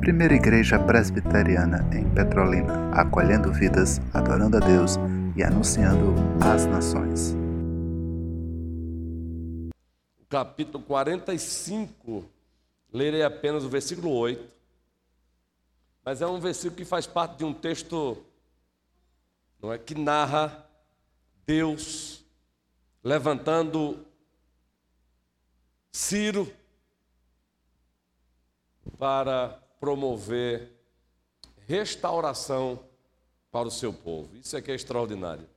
Primeira Igreja Presbiteriana em Petrolina, acolhendo vidas, adorando a Deus e anunciando às nações. Capítulo 45, lerei apenas o versículo 8, mas é um versículo que faz parte de um texto não é que narra Deus levantando Ciro para promover restauração para o seu povo. Isso é que é extraordinário.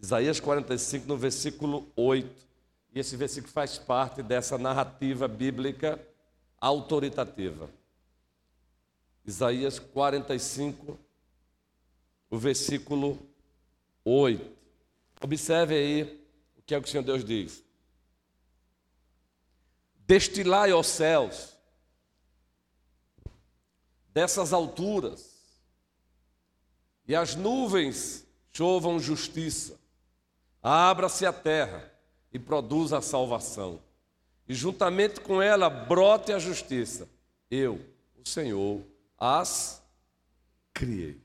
Isaías 45, no versículo 8. E esse versículo faz parte dessa narrativa bíblica autoritativa. Isaías 45, o versículo 8. Observe aí o que é que o Senhor Deus diz. Destilai, ó céus, dessas alturas, e as nuvens chovam justiça, abra-se a terra e produza a salvação, e juntamente com ela brote a justiça. Eu, o Senhor, as criei.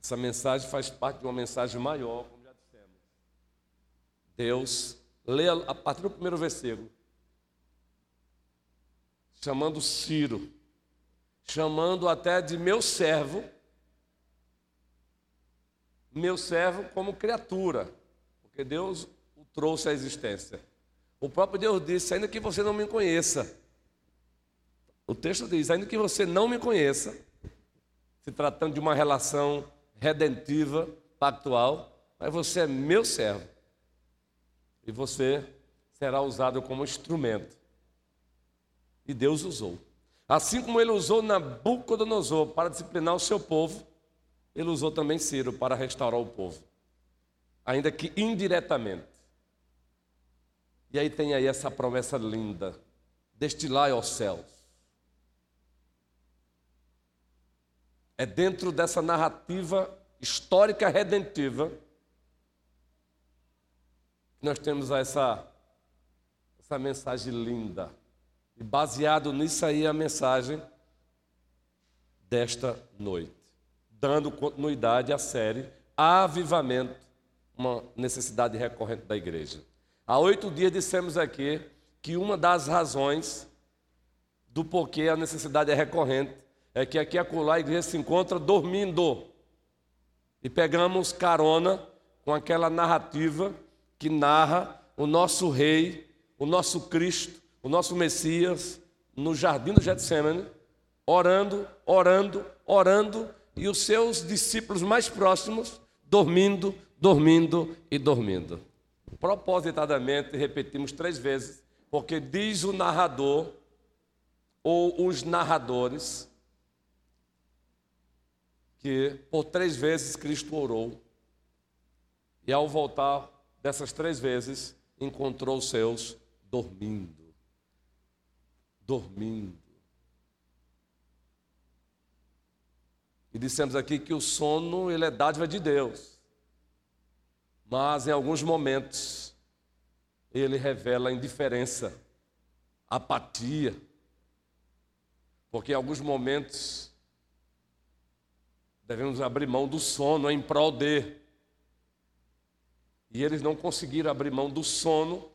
Essa mensagem faz parte de uma mensagem maior, como já dissemos. Deus, lê a partir do primeiro versículo, chamando Ciro, chamando até de meu servo, meu servo como criatura, porque Deus o trouxe à existência. O próprio Deus disse: ainda que você não me conheça, o texto diz: ainda que você não me conheça, se tratando de uma relação redentiva, pactual, mas você é meu servo. E você será usado como instrumento. E Deus usou. Assim como ele usou Nabucodonosor para disciplinar o seu povo, ele usou também Ciro para restaurar o povo, ainda que indiretamente. E aí tem aí essa promessa linda: destilar aos céus. É dentro dessa narrativa histórica redentiva que nós temos essa, essa mensagem linda. E baseado nisso aí a mensagem desta noite, dando continuidade à série Avivamento, uma necessidade recorrente da igreja. Há oito dias dissemos aqui que uma das razões do porquê a necessidade é recorrente é que aqui acolá a igreja se encontra dormindo. E pegamos carona com aquela narrativa que narra o nosso rei, o nosso Cristo, o nosso Messias no jardim do Getsemane, orando, orando, orando, e os seus discípulos mais próximos dormindo, dormindo e dormindo. Propositadamente repetimos três vezes, porque diz o narrador, ou os narradores, que por três vezes Cristo orou, e ao voltar dessas três vezes, encontrou os seus dormindo dormindo. E dissemos aqui que o sono ele é dádiva de Deus. Mas em alguns momentos ele revela indiferença, apatia. Porque em alguns momentos devemos abrir mão do sono em prol de. E eles não conseguiram abrir mão do sono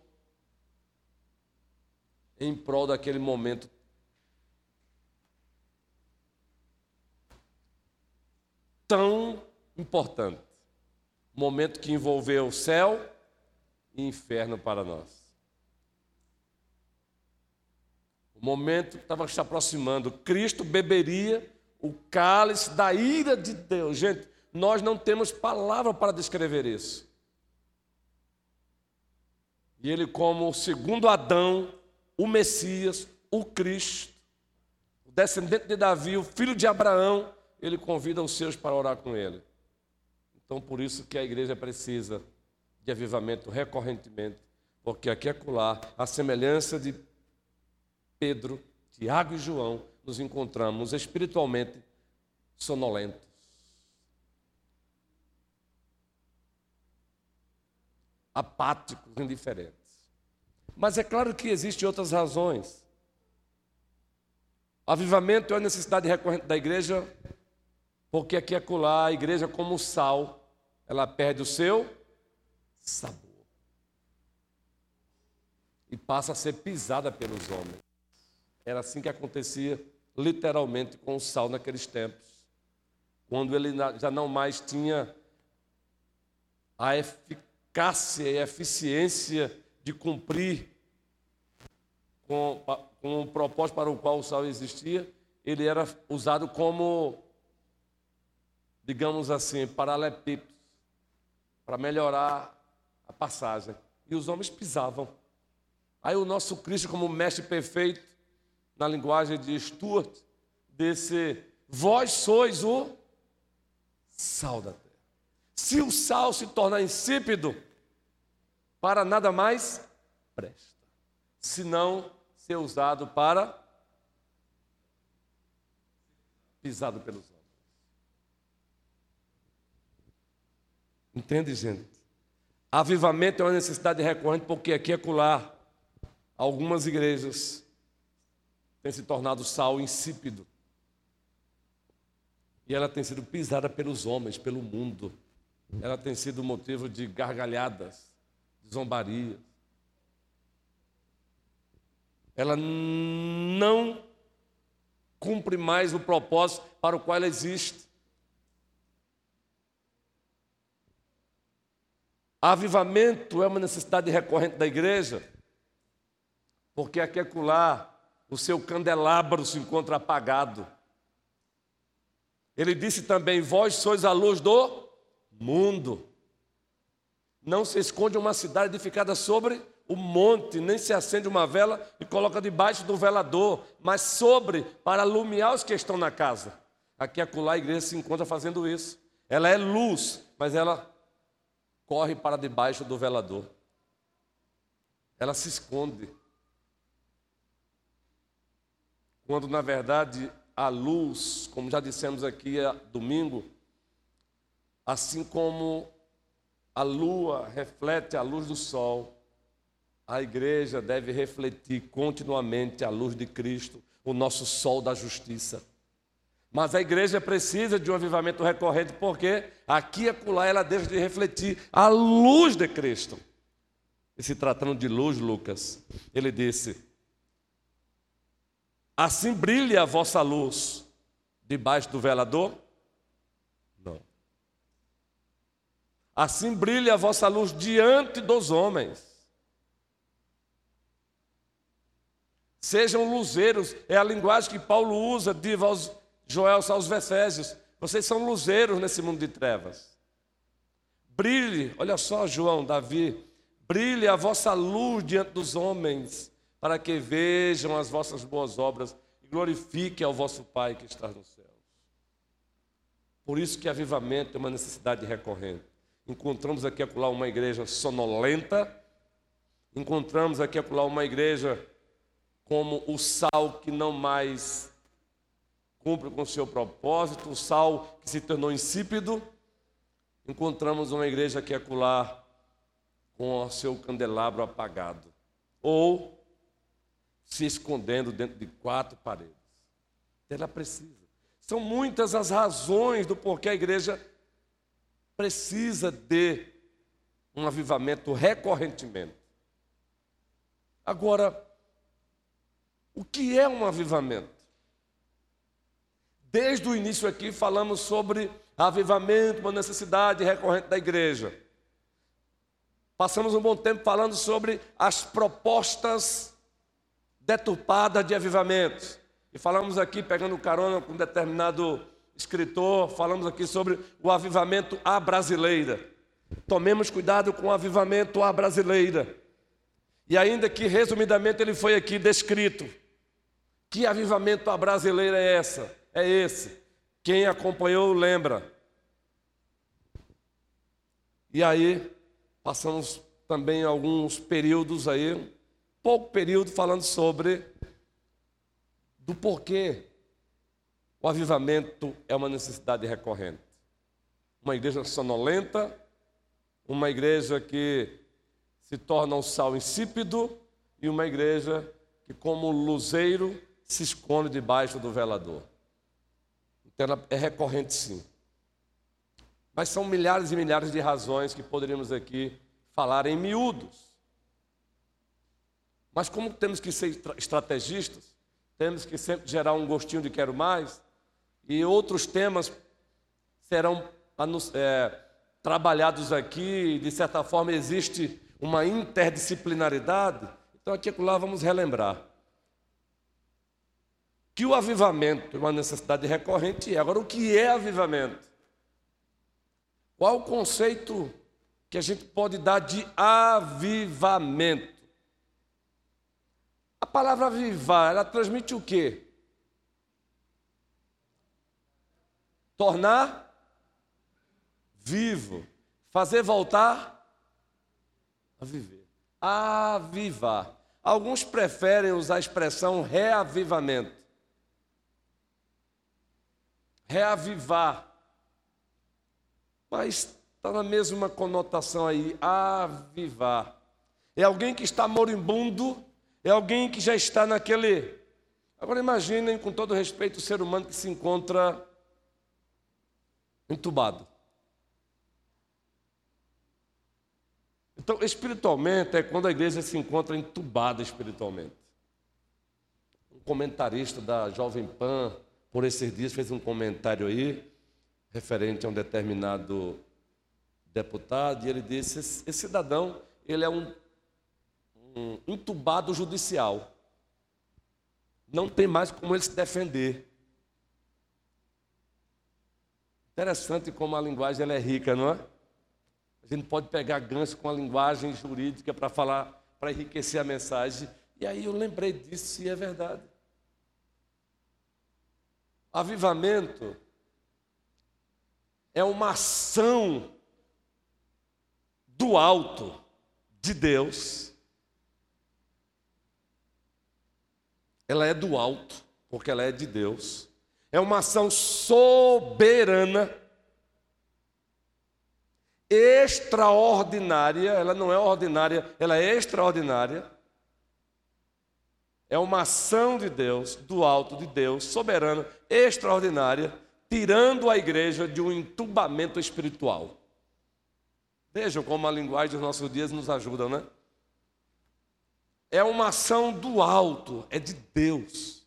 em prol daquele momento tão importante. Momento que envolveu céu e inferno para nós. O momento que estava se aproximando, Cristo beberia o cálice da ira de Deus. Gente, nós não temos palavra para descrever isso. E ele, como o segundo Adão, o Messias, o Cristo, o descendente de Davi, o filho de Abraão, ele convida os seus para orar com ele. Então, por isso que a igreja precisa de avivamento recorrentemente, porque aqui é colar, a semelhança de Pedro, Tiago e João, nos encontramos espiritualmente sonolentos. Apáticos, indiferentes. Mas é claro que existem outras razões. Avivamento é a necessidade recorrente da igreja, porque aqui é acolá, a igreja como sal, ela perde o seu sabor. E passa a ser pisada pelos homens. Era assim que acontecia literalmente com o sal naqueles tempos. Quando ele já não mais tinha a eficácia e a eficiência de cumprir com, com o propósito para o qual o sal existia, ele era usado como, digamos assim, paralelepípedo, para melhorar a passagem. E os homens pisavam. Aí o nosso Cristo, como mestre perfeito, na linguagem de Stuart, desse vós sois o sal da terra. Se o sal se tornar insípido, para nada mais presta, senão ser usado para pisado pelos homens. Entende, gente? Avivamento é uma necessidade recorrente porque aqui e acolá algumas igrejas têm se tornado sal insípido. E ela tem sido pisada pelos homens, pelo mundo. Ela tem sido motivo de gargalhadas, de zombarias. Ela não cumpre mais o propósito para o qual ela existe. Avivamento é uma necessidade recorrente da igreja, porque aqui acolá o seu candelabro se encontra apagado. Ele disse também: Vós sois a luz do mundo. Não se esconde uma cidade edificada sobre o monte, nem se acende uma vela e coloca debaixo do velador, mas sobre, para alumiar os que estão na casa. Aqui acolá a igreja se encontra fazendo isso. Ela é luz, mas ela corre para debaixo do velador. Ela se esconde. Quando na verdade a luz, como já dissemos aqui domingo, assim como a lua reflete a luz do sol, a igreja deve refletir continuamente a luz de Cristo, o nosso sol da justiça. Mas a igreja precisa de um avivamento recorrente, porque aqui e acolá ela deixa de refletir a luz de Cristo. E se tratando de luz, Lucas, ele disse: Assim brilha a vossa luz debaixo do velador? Não. Assim brilha a vossa luz diante dos homens. Sejam luzeiros, é a linguagem que Paulo usa, diz aos Joel aos Efésios. Vocês são luzeiros nesse mundo de trevas. Brilhe, olha só, João, Davi, brilhe a vossa luz diante dos homens para que vejam as vossas boas obras e glorifiquem ao vosso Pai que está nos céus. Por isso que avivamento é uma necessidade recorrente. Encontramos aqui acolá uma igreja sonolenta, encontramos aqui acolá uma igreja como o sal que não mais cumpre com o seu propósito, o sal que se tornou insípido. Encontramos uma igreja que acolá com o seu candelabro apagado. Ou se escondendo dentro de quatro paredes. Ela precisa. São muitas as razões do porquê a igreja precisa de um avivamento recorrentemente. Agora, o que é um avivamento? Desde o início aqui falamos sobre avivamento, uma necessidade recorrente da igreja. Passamos um bom tempo falando sobre as propostas deturpada de avivamentos. E falamos aqui, pegando carona com determinado escritor, falamos aqui sobre o avivamento à brasileira. Tomemos cuidado com o avivamento à brasileira. E ainda que resumidamente ele foi aqui descrito. Que avivamento à brasileira é essa? É esse. Quem acompanhou lembra. E aí passamos também alguns períodos aí pouco período falando sobre do porquê o avivamento é uma necessidade recorrente. Uma igreja sonolenta, uma igreja que se torna um sal insípido, e uma igreja que, como luzeiro, se esconde debaixo do velador. Então, é recorrente, sim. Mas são milhares e milhares de razões que poderíamos aqui falar em miúdos. Mas como temos que ser estrategistas, temos que sempre gerar um gostinho de quero mais, e outros temas serão é, trabalhados aqui, de certa forma existe uma interdisciplinaridade. Então aqui e lá vamos relembrar que o avivamento é uma necessidade recorrente. Agora, o que é avivamento? Qual o conceito que a gente pode dar de avivamento? A palavra avivar, ela transmite o quê? Tornar vivo, fazer voltar a viver, avivar. Alguns preferem usar a expressão reavivamento. Reavivar. Mas está na mesma conotação aí, avivar. É alguém que está moribundo é alguém que já está naquele. Agora imaginem, com todo respeito, o ser humano que se encontra entubado. Então, espiritualmente, é quando a igreja se encontra entubada espiritualmente. Um comentarista da Jovem Pan, por esses dias, fez um comentário aí, referente a um determinado deputado, e ele disse: esse cidadão, ele é um um entubado judicial. Não tem mais como ele se defender. Interessante como a linguagem ela é rica, não é? A gente pode pegar gancho com a linguagem jurídica para falar, para enriquecer a mensagem. E aí eu lembrei disso e é verdade. Avivamento é uma ação do alto de Deus ela é do alto, porque ela é de Deus. É uma ação soberana, extraordinária, ela não é ordinária, ela é extraordinária. É uma ação de Deus, do alto de Deus, soberana, extraordinária, tirando a igreja de um entubamento espiritual. Vejam como a linguagem dos nossos dias nos ajuda, né? é uma ação do alto, é de Deus.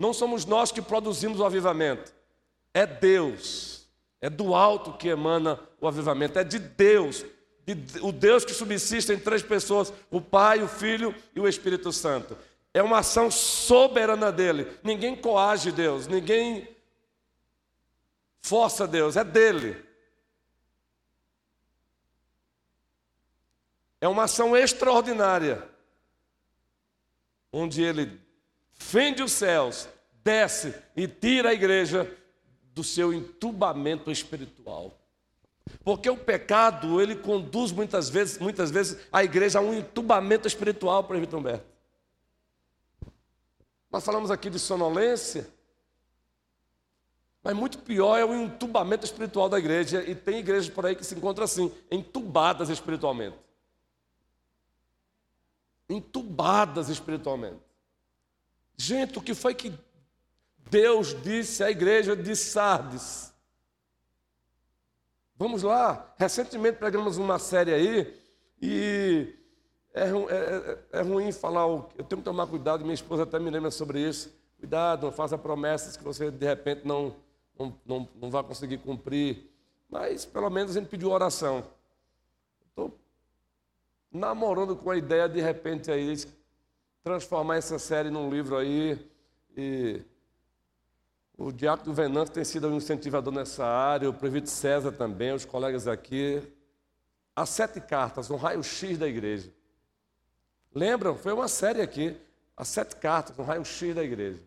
Não somos nós que produzimos o avivamento, é Deus. É do alto que emana o avivamento, é de Deus, de, o Deus que subsiste em três pessoas: o Pai, o Filho e o Espírito Santo. É uma ação soberana dele. Ninguém coage Deus, ninguém força Deus, é dele. É uma ação extraordinária, onde ele fende os céus, desce e tira a igreja do seu entubamento espiritual. Porque o pecado, ele conduz muitas vezes, muitas vezes a igreja a um entubamento espiritual, para Vitor Humberto. Nós falamos aqui de sonolência, mas muito pior é o entubamento espiritual da igreja, e tem igrejas por aí que se encontram assim, entubadas espiritualmente entubadas espiritualmente. Gente, o que foi que Deus disse à igreja de Sardes? Vamos lá, recentemente pregamos uma série aí e é, é, é, é ruim falar, eu tenho que tomar cuidado, minha esposa até me lembra sobre isso. Cuidado, não faça promessas que você de repente não, não, não, não vai conseguir cumprir. Mas pelo menos a gente pediu oração. Estou namorando com a ideia de repente aí transformar essa série num livro aí e o Diácono Venâncio tem sido um incentivador nessa área, o Previto César também, os colegas aqui. As sete cartas, um raio-x da igreja. Lembram? Foi uma série aqui. As sete cartas, um raio-x da igreja.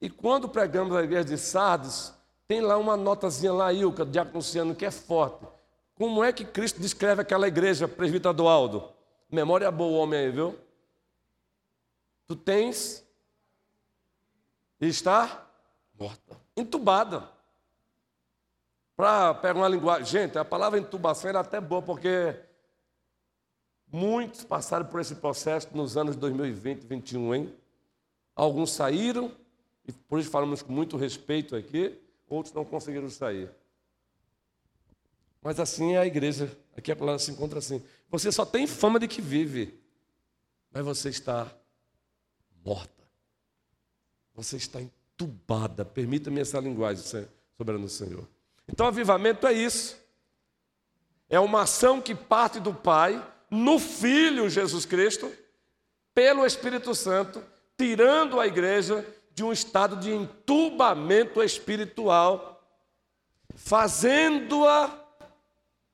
E quando pregamos a igreja de Sardes, tem lá uma notazinha lá, Ilka, do Diácono Luciano, que é forte. Como é que Cristo descreve aquela igreja, presbítero do Aldo? Memória boa, homem aí, viu? Tu tens e está morta, entubada. Para pegar uma linguagem. Gente, a palavra intubação era até boa, porque Muitos passaram por esse processo nos anos 2020 e 2021, hein? Alguns saíram, e por isso falamos com muito respeito aqui, outros não conseguiram sair. Mas assim é a igreja. Aqui a palavra se encontra assim. Você só tem fama de que vive, mas você está Você está entubada. Permita-me essa linguagem, soberano Senhor. Então, avivamento é isso. É uma ação que parte do Pai, no Filho Jesus Cristo, pelo Espírito Santo, tirando a igreja de um estado de entubamento espiritual, fazendo-a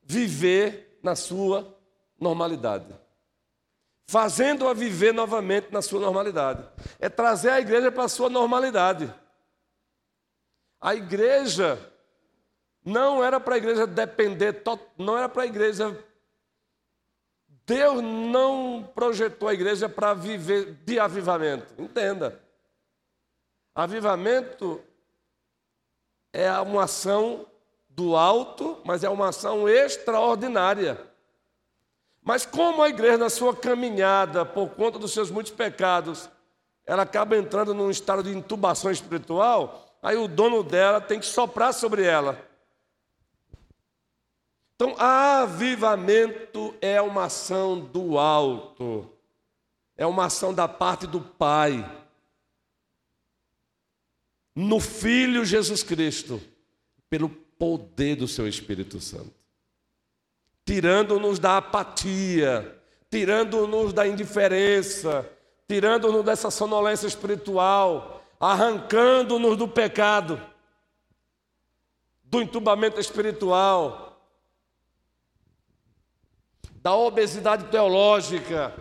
viver na sua normalidade. Fazendo-a viver novamente na sua normalidade. É trazer a igreja para a sua normalidade. A igreja não era para a igreja depender, não era para a igreja. Deus não projetou a igreja para viver de avivamento. Entenda. Avivamento é uma ação do alto, mas é uma ação extraordinária. Mas como a igreja, na sua caminhada, por conta dos seus muitos pecados, ela acaba entrando num estado de intubação espiritual, aí o dono dela tem que soprar sobre ela. Então, avivamento é uma ação do alto, é uma ação da parte do Pai, no Filho Jesus Cristo, pelo poder do seu Espírito Santo, tirando-nos da apatia, tirando-nos da indiferença, tirando-nos dessa sonolência espiritual, arrancando-nos do pecado, do entubamento espiritual, da obesidade teológica,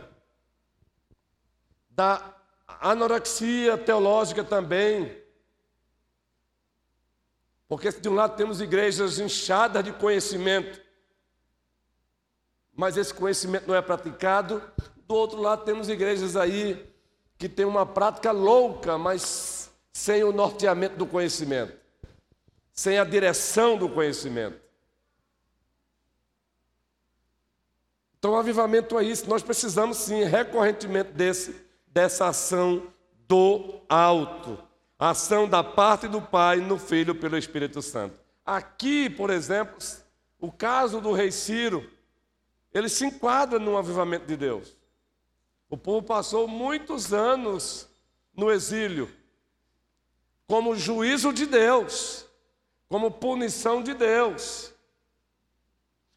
da anorexia teológica também. Porque de um lado temos igrejas inchadas de conhecimento, mas esse conhecimento não é praticado. Do outro lado temos igrejas aí que têm uma prática louca, mas sem o norteamento do conhecimento, sem a direção do conhecimento. Então, o avivamento é isso. Nós precisamos sim, recorrentemente, desse, dessa ação do alto ação da parte do Pai no Filho pelo Espírito Santo. Aqui, por exemplo, o caso do rei Ciro, ele se enquadra no avivamento de Deus. O povo passou muitos anos no exílio, como juízo de Deus, como punição de Deus.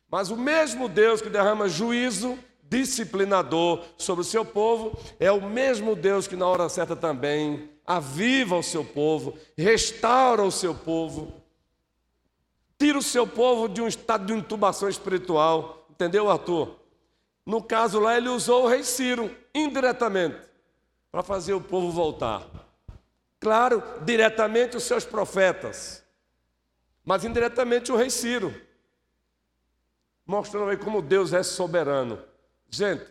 Mas o mesmo Deus que derrama juízo disciplinador sobre o seu povo é o mesmo Deus que na hora certa também aviva o seu povo, restaura o seu povo, tira o seu povo de um estado de intubação espiritual. Entendeu, Arthur? No caso lá, ele usou o rei Ciro, indiretamente, para fazer o povo voltar. Claro, diretamente os seus profetas, mas indiretamente o rei Ciro, mostrando aí como Deus é soberano. Gente,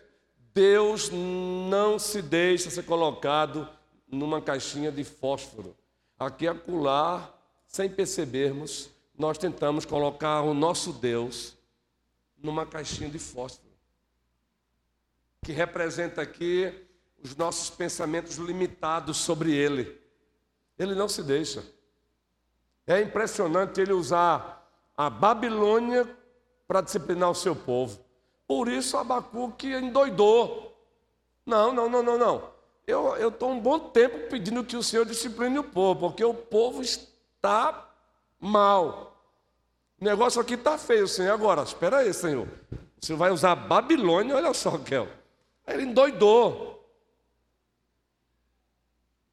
Deus não se deixa ser colocado numa caixinha de fósforo. Aqui acolá, sem percebermos, nós tentamos colocar o nosso Deus numa caixinha de fósforo, que representa aqui os nossos pensamentos limitados sobre Ele. Ele não se deixa. É impressionante ele usar a Babilônia para disciplinar o seu povo. Por isso Abacuque endoidou. Não, não, não, não, não. Eu estou um bom tempo pedindo que o Senhor discipline o povo, porque o povo está mal. O negócio aqui está feio, Senhor. Agora, espera aí, Senhor. Você vai usar Babilônia, olha só, Kel. Ele endoidou.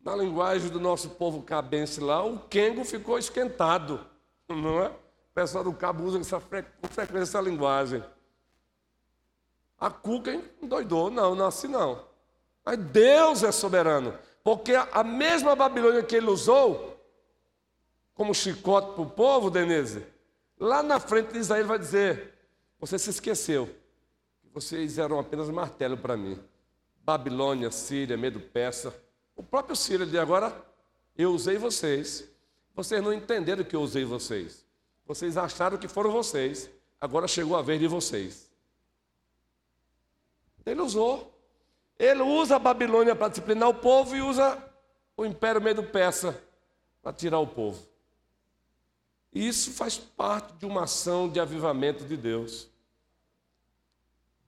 Na linguagem do nosso povo cabense lá, o Kengo ficou esquentado. Não é? O pessoal do cabo usa essa com frequência essa linguagem. A Cuca endoidou. Não, não é assim não. Mas Deus é soberano. Porque a mesma Babilônia que ele usou como chicote para o povo, Denise, lá na frente de vai dizer: Você se esqueceu que vocês eram apenas martelo para mim. Babilônia, Síria, Medo Persa. O próprio Síria diz agora: Eu usei vocês. Vocês não entenderam que eu usei vocês. Vocês acharam que foram vocês. Agora chegou a vez de vocês. Ele usou. Ele usa a Babilônia para disciplinar o povo e usa o Império Medo-Persa para tirar o povo. E isso faz parte de uma ação de avivamento de Deus.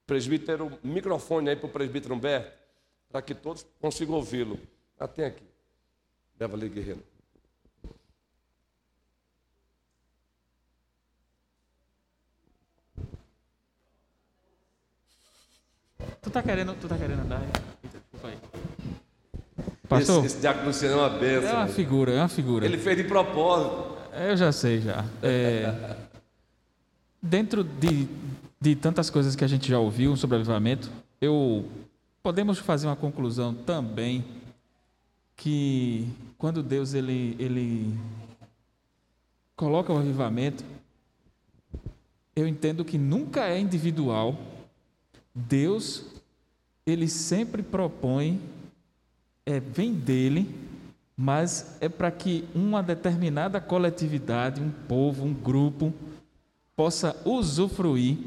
Presbítero, microfone aí para o presbítero Humberto, para que todos consigam ouvi-lo. Até aqui. Leva ali, guerreiro. Tu tá querendo, tu tá querendo andar? Desculpa aí. Pastor, esse, esse diácono Luciano é uma benção. É uma figura, é uma figura. Ele fez de propósito. Eu já sei já. É, dentro de, de tantas coisas que a gente já ouviu sobre avivamento, eu podemos fazer uma conclusão também que quando Deus ele, ele coloca o avivamento, eu entendo que nunca é individual. Deus ele sempre propõe é vem dele, mas é para que uma determinada coletividade, um povo, um grupo possa usufruir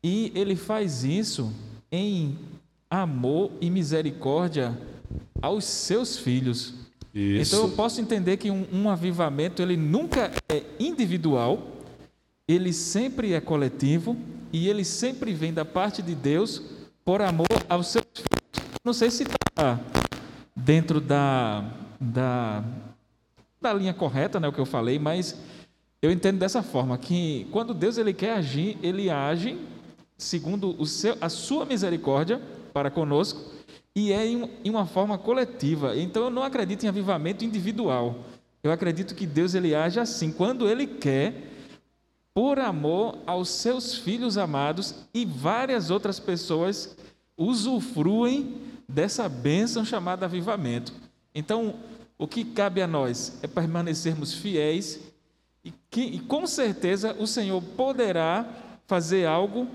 e ele faz isso em amor e misericórdia aos seus filhos. Isso. Então eu posso entender que um, um avivamento ele nunca é individual, ele sempre é coletivo e ele sempre vem da parte de Deus por amor aos seus filhos. Não sei se está dentro da, da, da linha correta, né, o que eu falei, mas eu entendo dessa forma que quando Deus ele quer agir, ele age segundo o seu, a sua misericórdia para conosco e é em, em uma forma coletiva. Então eu não acredito em avivamento individual. Eu acredito que Deus ele age assim, quando ele quer, por amor aos seus filhos amados e várias outras pessoas usufruem dessa bênção chamada avivamento. Então, o que cabe a nós é permanecermos fiéis e, que, e com certeza o Senhor poderá fazer algo,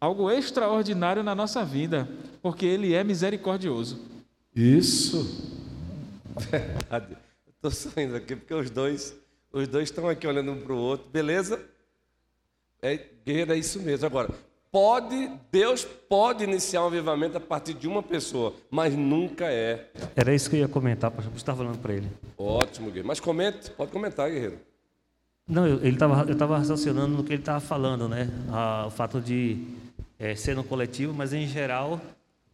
algo extraordinário na nossa vida porque Ele é misericordioso. Isso. Verdade. Estou sorrindo aqui porque os dois, os dois estão aqui olhando um para o outro. Beleza? É, guerreiro, é isso mesmo. Agora, pode, Deus pode iniciar um avivamento a partir de uma pessoa, mas nunca é. Era isso que eu ia comentar, pastor. Você estava falando para ele. Ótimo, guerreiro. Mas comente, pode comentar, guerreiro. Não, eu, ele tava, eu estava raciocinando no que ele estava falando, né? Ah, o fato de é, ser no coletivo, mas em geral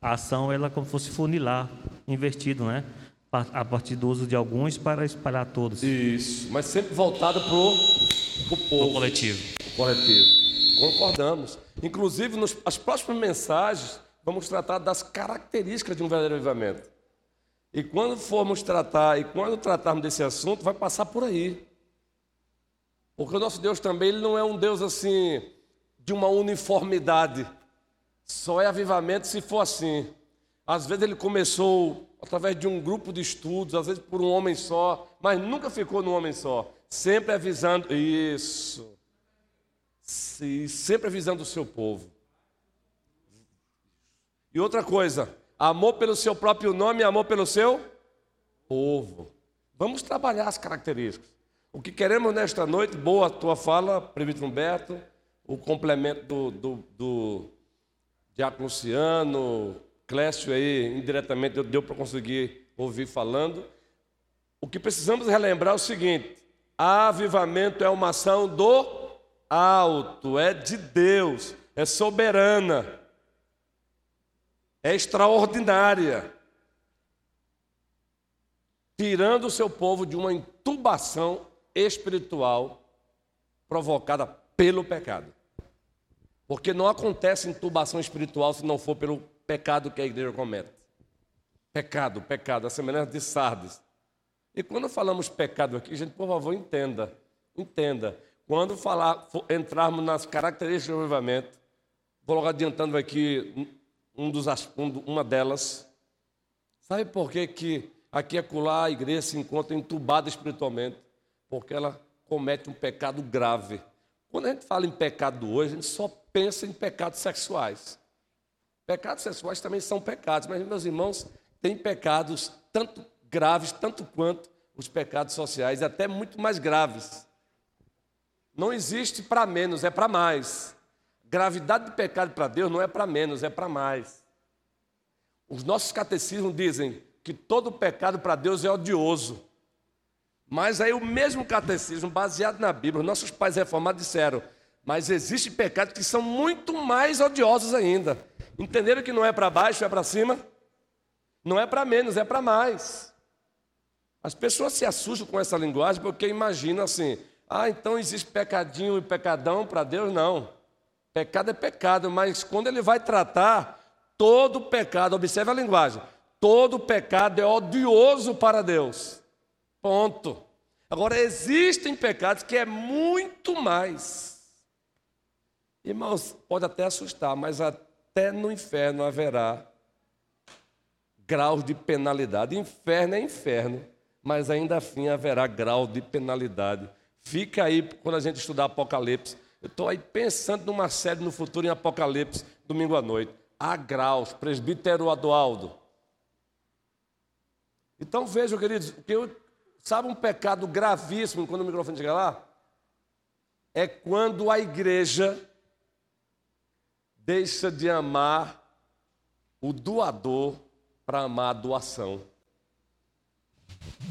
a ação ela é como se fosse funilar, invertido, né? A partir do uso de alguns para espalhar todos. Isso, mas sempre voltado para o povo. O coletivo. Coletivo. Concordamos. Inclusive, nas as próximas mensagens, vamos tratar das características de um verdadeiro avivamento. E quando formos tratar, e quando tratarmos desse assunto, vai passar por aí. Porque o nosso Deus também ele não é um Deus assim, de uma uniformidade. Só é avivamento se for assim. Às vezes ele começou através de um grupo de estudos, às vezes por um homem só, mas nunca ficou num homem só. Sempre avisando isso. E sempre avisando o seu povo. E outra coisa, amor pelo seu próprio nome amor pelo seu povo. Vamos trabalhar as características. O que queremos nesta noite, boa a tua fala, Prefeito Humberto, o complemento do, do, do Diácono Luciano, Clécio aí, indiretamente deu para conseguir ouvir falando. O que precisamos relembrar é o seguinte: avivamento é uma ação do alto, é de Deus, é soberana, é extraordinária, tirando o seu povo de uma intubação espiritual provocada pelo pecado. Porque não acontece intubação espiritual se não for pelo pecado que a igreja comete. Pecado, pecado, a semelhança de Sardes. E quando falamos pecado aqui, gente, por favor, entenda. Entenda. Quando falar, entrarmos nas características do avivamento, vou logo adiantando aqui um dos, um, uma delas. Sabe por que, que aqui é a igreja se encontra entubada espiritualmente? Porque ela comete um pecado grave. Quando a gente fala em pecado hoje, a gente só pensa em pecados sexuais. Pecados sexuais também são pecados, mas, meus irmãos, tem pecados tanto graves, tanto quanto os pecados sociais, até muito mais graves. Não existe para menos, é para mais. Gravidade de pecado para Deus não é para menos, é para mais. os nossos catecismos dizem que todo pecado para Deus é odioso. Mas aí o mesmo catecismo, baseado na Bíblia, nossos pais reformados disseram, mas existem pecados que são muito mais odiosos ainda. Entenderam que não é para baixo, é para cima? Não é para menos, é para mais. As pessoas se assustam com essa linguagem porque imaginam assim: ah, então existe pecadinho e pecadão para Deus? Não. Pecado é pecado, mas quando ele vai tratar, Todo pecado, observe a linguagem, todo pecado é odioso para Deus. Ponto. Agora, existem pecados que é muito mais. Irmãos, pode até assustar, mas até no inferno haverá graus de penalidade. Inferno é inferno, mas ainda assim haverá grau de penalidade. Fica aí quando a gente estudar Apocalipse. Eu estou aí pensando numa série no futuro em Apocalipse, domingo à noite a graus, presbítero Adualdo. Então vejam, queridos, que eu, sabe um pecado gravíssimo quando o microfone chega lá? É quando a igreja deixa de amar o doador para amar a doação.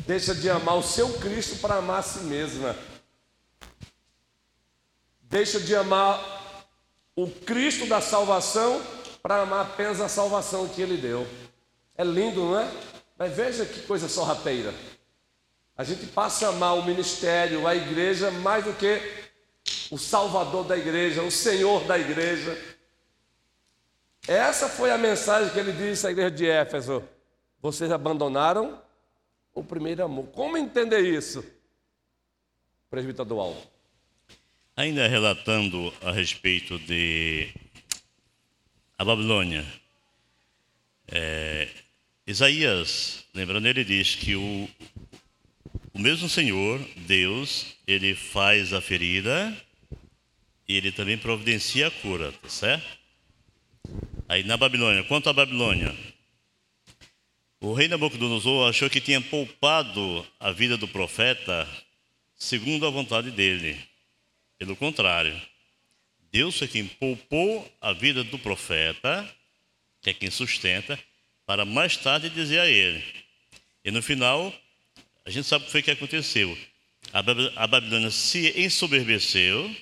Deixa de amar o seu Cristo para amar a si mesma. Deixa de amar o Cristo da salvação para amar apenas a salvação que ele deu. É lindo, não é? Mas veja que coisa sorrateira. A gente passa a amar o ministério, a igreja, mais do que o Salvador da igreja, o Senhor da igreja. Essa foi a mensagem que ele disse à igreja de Éfeso. Vocês abandonaram o primeiro amor. Como entender isso? Presbítero do Ainda relatando a respeito de a Babilônia. É, Isaías, lembrando, ele diz que o, o mesmo Senhor, Deus, ele faz a ferida e ele também providencia a cura, tá certo? Aí na Babilônia, quanto à Babilônia, o rei Nabucodonosor achou que tinha poupado a vida do profeta segundo a vontade dele. Pelo contrário, Deus é quem poupou a vida do profeta, que é quem sustenta, para mais tarde dizer a ele. E no final, a gente sabe o que foi que aconteceu. A Babilônia se ensoberbeceu,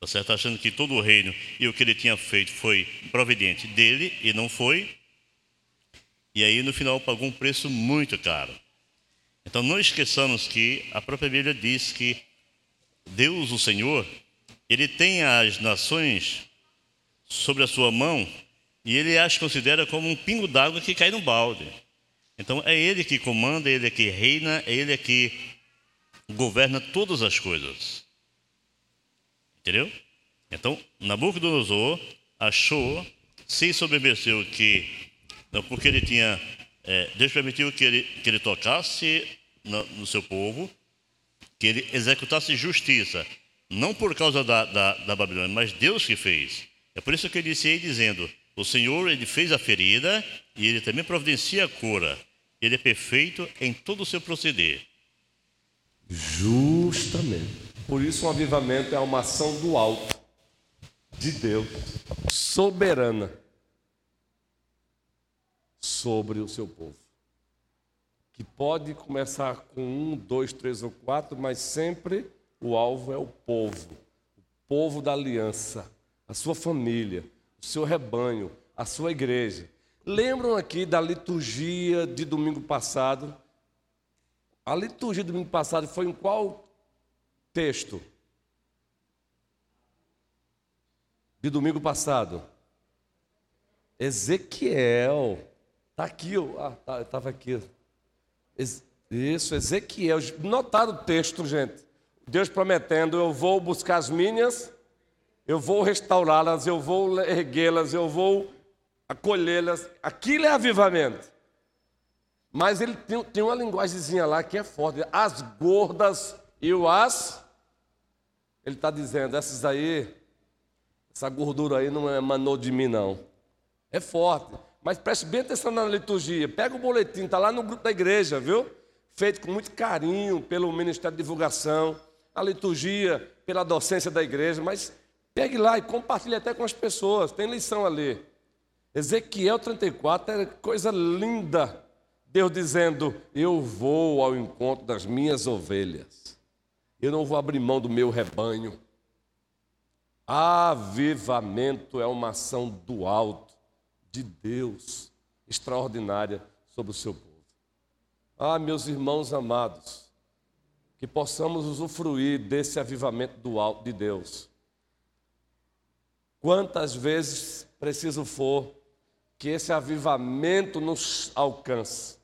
tá certo? achando que todo o reino e o que ele tinha feito foi providente dele, e não foi. E aí, no final, pagou um preço muito caro. Então, não esqueçamos que a própria Bíblia diz que Deus, o Senhor, ele tem as nações sobre a sua mão e ele as considera como um pingo d'água que cai no balde. Então é ele que comanda, é ele é que reina, é ele é que governa todas as coisas. Entendeu? Então, Nabucodonosor achou, se sobremeceu que, porque ele tinha, é, Deus permitiu que ele, que ele tocasse no, no seu povo, que ele executasse justiça, não por causa da, da, da Babilônia, mas Deus que fez. É por isso que eu iniciei dizendo: o Senhor ele fez a ferida e ele também providencia a cura. Ele é perfeito em todo o seu proceder. Justamente. Por isso, um avivamento é uma ação do alto, de Deus, soberana, sobre o seu povo. Que pode começar com um, dois, três ou quatro, mas sempre o alvo é o povo, o povo da aliança, a sua família, o seu rebanho, a sua igreja. Lembram aqui da liturgia de domingo passado? A liturgia de domingo passado foi em qual texto? De domingo passado? Ezequiel. Está aqui, ah, tá, estava aqui. Isso, Ezequiel. Notaram o texto, gente? Deus prometendo: eu vou buscar as minhas, eu vou restaurá-las, eu vou erguê-las, eu vou acolhê-las. Aquilo é avivamento. Mas ele tem, tem uma linguagemzinha lá que é forte. As gordas e o as. Ele está dizendo, essas aí, essa gordura aí não emanou de mim, não. É forte. Mas preste bem atenção na liturgia. Pega o boletim, está lá no grupo da igreja, viu? Feito com muito carinho pelo Ministério de Divulgação a liturgia, pela docência da igreja, mas pegue lá e compartilhe até com as pessoas, tem lição ali. Ezequiel 34 é coisa linda. Deus dizendo: Eu vou ao encontro das minhas ovelhas. Eu não vou abrir mão do meu rebanho. Avivamento é uma ação do alto, de Deus, extraordinária sobre o seu povo. Ah, meus irmãos amados, que possamos usufruir desse avivamento do alto de Deus. Quantas vezes preciso for que esse avivamento nos alcance,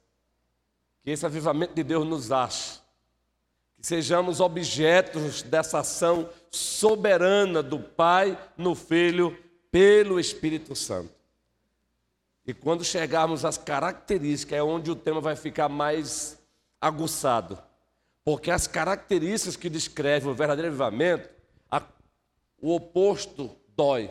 que esse avivamento de Deus nos ache, que sejamos objetos dessa ação soberana do Pai no Filho pelo Espírito Santo. E quando chegarmos às características, é onde o tema vai ficar mais aguçado. Porque as características que descrevem o verdadeiro avivamento, a, o oposto dói.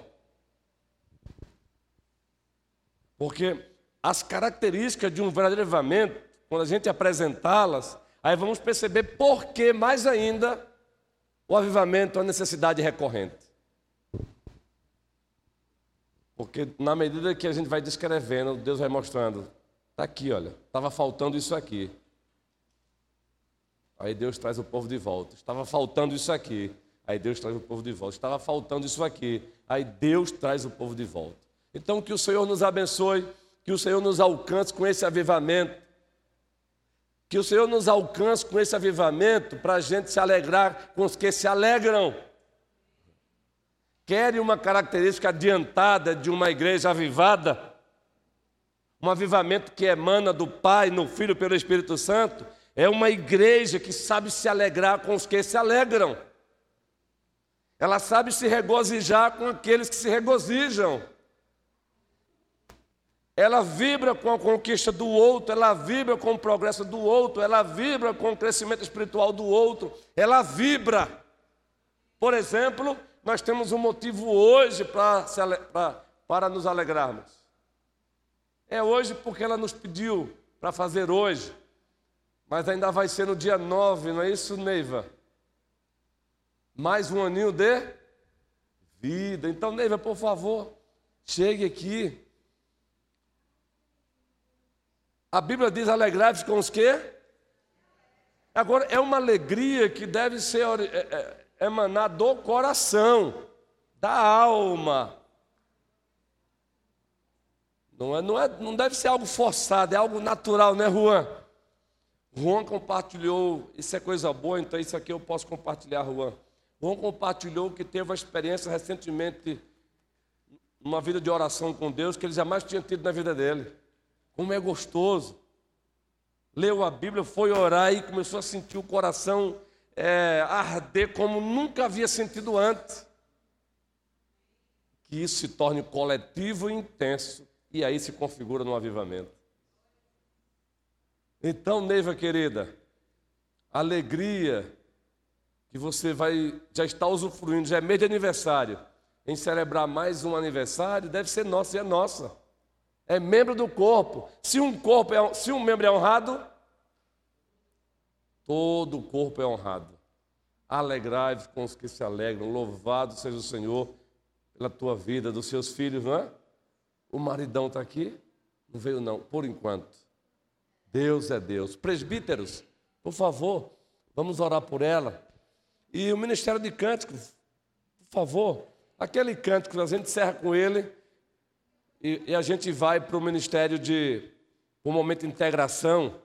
Porque as características de um verdadeiro avivamento, quando a gente apresentá-las, aí vamos perceber por que mais ainda o avivamento é uma necessidade recorrente. Porque na medida que a gente vai descrevendo, Deus vai mostrando. Está aqui, olha, estava faltando isso aqui. Aí Deus traz o povo de volta. Estava faltando isso aqui. Aí Deus traz o povo de volta. Estava faltando isso aqui. Aí Deus traz o povo de volta. Então que o Senhor nos abençoe, que o Senhor nos alcance com esse avivamento. Que o Senhor nos alcance com esse avivamento para a gente se alegrar com os que se alegram. Querem uma característica adiantada de uma igreja avivada? Um avivamento que emana do Pai, no Filho, pelo Espírito Santo? É uma igreja que sabe se alegrar com os que se alegram. Ela sabe se regozijar com aqueles que se regozijam. Ela vibra com a conquista do outro, ela vibra com o progresso do outro, ela vibra com o crescimento espiritual do outro, ela vibra. Por exemplo, nós temos um motivo hoje para, para, nos alegrarmos. É hoje porque ela nos pediu para fazer hoje. Mas ainda vai ser no dia 9, não é isso, Neiva? Mais um aninho de vida. Então, Neiva, por favor, chegue aqui. A Bíblia diz: alegrai-vos com os quê? Agora, é uma alegria que deve ser é, é, emanar do coração, da alma. Não, é, não, é, não deve ser algo forçado, é algo natural, né, Juan? Juan compartilhou, isso é coisa boa, então isso aqui eu posso compartilhar, Juan. Juan compartilhou que teve uma experiência recentemente, numa vida de oração com Deus, que ele jamais tinha tido na vida dele. Como é gostoso. Leu a Bíblia, foi orar e começou a sentir o coração é, arder como nunca havia sentido antes. Que isso se torne coletivo e intenso, e aí se configura no avivamento. Então, Neiva querida, alegria que você vai já está usufruindo, já é mês de aniversário, em celebrar mais um aniversário, deve ser nossa e é nossa. É membro do corpo. Se um corpo é, se um membro é honrado, todo o corpo é honrado. Alegrai-vos com os que se alegram, louvado seja o Senhor pela tua vida, dos seus filhos, não é? O maridão está aqui? Não veio, não, por enquanto. Deus é Deus. Presbíteros, por favor, vamos orar por ela. E o Ministério de Cânticos, por favor, aquele cântico, a gente encerra com ele e, e a gente vai para o Ministério de, um momento de integração.